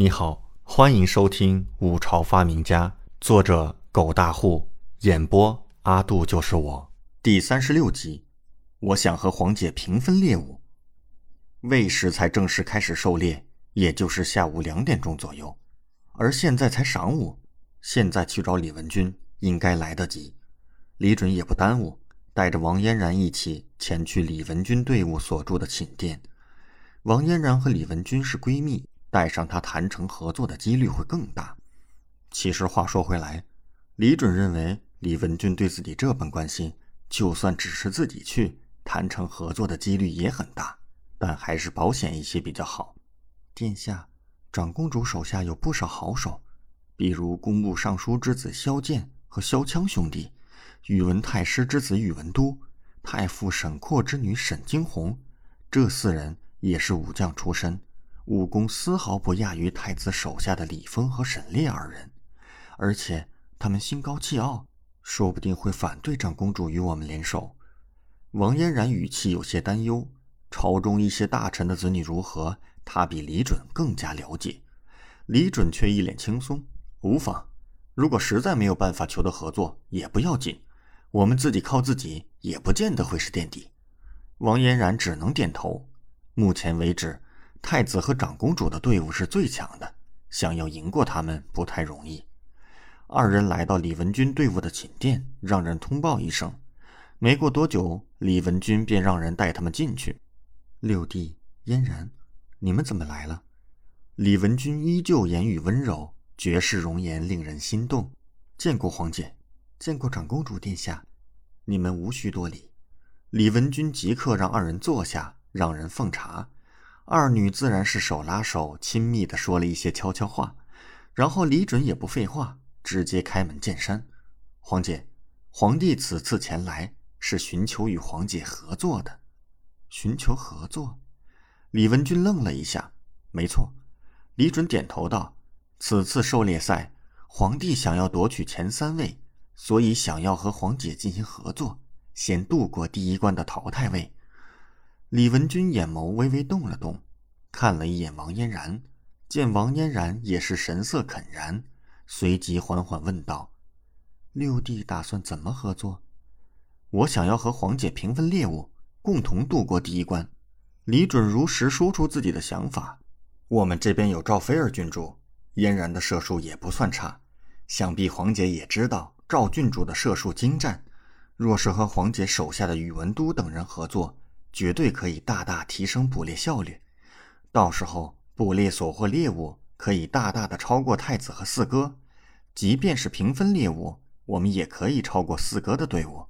你好，欢迎收听《五朝发明家》，作者狗大户，演播阿杜就是我，第三十六集。我想和黄姐平分猎物。魏时才正式开始狩猎，也就是下午两点钟左右，而现在才晌午，现在去找李文军应该来得及。李准也不耽误，带着王嫣然一起前去李文军队伍所住的寝殿。王嫣然和李文军是闺蜜。带上他谈成合作的几率会更大。其实话说回来，李准认为李文俊对自己这般关心，就算只是自己去谈成合作的几率也很大，但还是保险一些比较好。殿下，长公主手下有不少好手，比如工部尚书之子萧剑和萧枪兄弟，宇文太师之子宇文都，太傅沈括之女沈惊鸿，这四人也是武将出身。武功丝毫不亚于太子手下的李峰和沈烈二人，而且他们心高气傲，说不定会反对长公主与我们联手。王嫣然语气有些担忧，朝中一些大臣的子女如何，他比李准更加了解。李准却一脸轻松，无妨。如果实在没有办法求得合作，也不要紧，我们自己靠自己也不见得会是垫底。王嫣然只能点头。目前为止。太子和长公主的队伍是最强的，想要赢过他们不太容易。二人来到李文军队伍的寝殿，让人通报一声。没过多久，李文军便让人带他们进去。六弟嫣然，你们怎么来了？李文军依旧言语温柔，绝世容颜令人心动。见过皇姐，见过长公主殿下，你们无需多礼。李文军即刻让二人坐下，让人奉茶。二女自然是手拉手，亲密的说了一些悄悄话，然后李准也不废话，直接开门见山：“皇姐，皇帝此次前来是寻求与皇姐合作的。”寻求合作？李文君愣了一下。没错，李准点头道：“此次狩猎赛，皇帝想要夺取前三位，所以想要和皇姐进行合作，先度过第一关的淘汰位。”李文君眼眸微微动了动，看了一眼王嫣然，见王嫣然也是神色肯然，随即缓缓问道：“六弟打算怎么合作？”“我想要和皇姐平分猎物，共同度过第一关。”李准如实说出自己的想法。我们这边有赵菲儿郡主，嫣然的射术也不算差，想必皇姐也知道赵郡主的射术精湛。若是和皇姐手下的宇文都等人合作，绝对可以大大提升捕猎效率，到时候捕猎所获猎物可以大大的超过太子和四哥，即便是平分猎物，我们也可以超过四哥的队伍。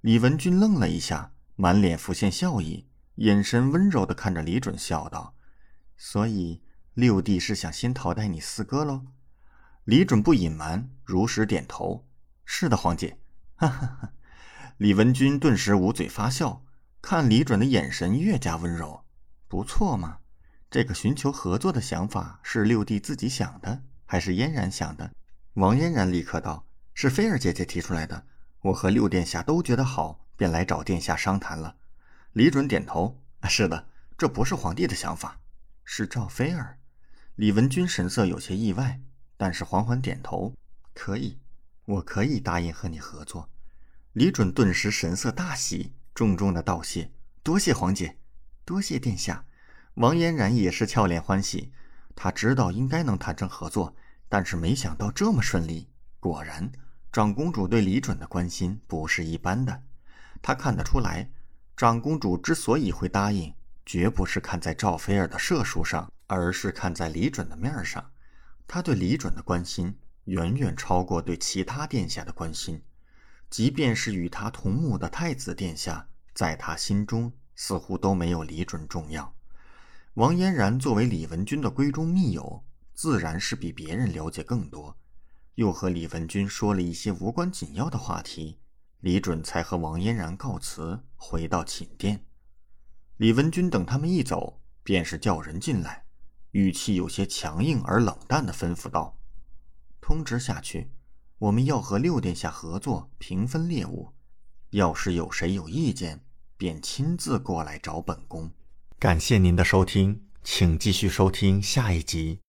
李文君愣了一下，满脸浮现笑意，眼神温柔的看着李准，笑道：“所以六弟是想先淘汰你四哥喽？”李准不隐瞒，如实点头：“是的，皇姐。”哈哈哈！李文君顿时捂嘴发笑。看李准的眼神越加温柔，不错嘛。这个寻求合作的想法是六弟自己想的，还是嫣然想的？王嫣然立刻道：“是菲儿姐姐提出来的，我和六殿下都觉得好，便来找殿下商谈了。”李准点头：“是的，这不是皇帝的想法，是赵菲儿。”李文君神色有些意外，但是缓缓点头：“可以，我可以答应和你合作。”李准顿时神色大喜。重重的道谢，多谢皇姐，多谢殿下。王嫣然也是俏脸欢喜，他知道应该能谈成合作，但是没想到这么顺利。果然，长公主对李准的关心不是一般的。他看得出来，长公主之所以会答应，绝不是看在赵菲儿的射术上，而是看在李准的面上。他对李准的关心远远超过对其他殿下的关心。即便是与他同母的太子殿下，在他心中似乎都没有李准重要。王嫣然作为李文君的闺中密友，自然是比别人了解更多。又和李文君说了一些无关紧要的话题，李准才和王嫣然告辞，回到寝殿。李文君等他们一走，便是叫人进来，语气有些强硬而冷淡的吩咐道：“通知下去。”我们要和六殿下合作平分猎物，要是有谁有意见，便亲自过来找本宫。感谢您的收听，请继续收听下一集。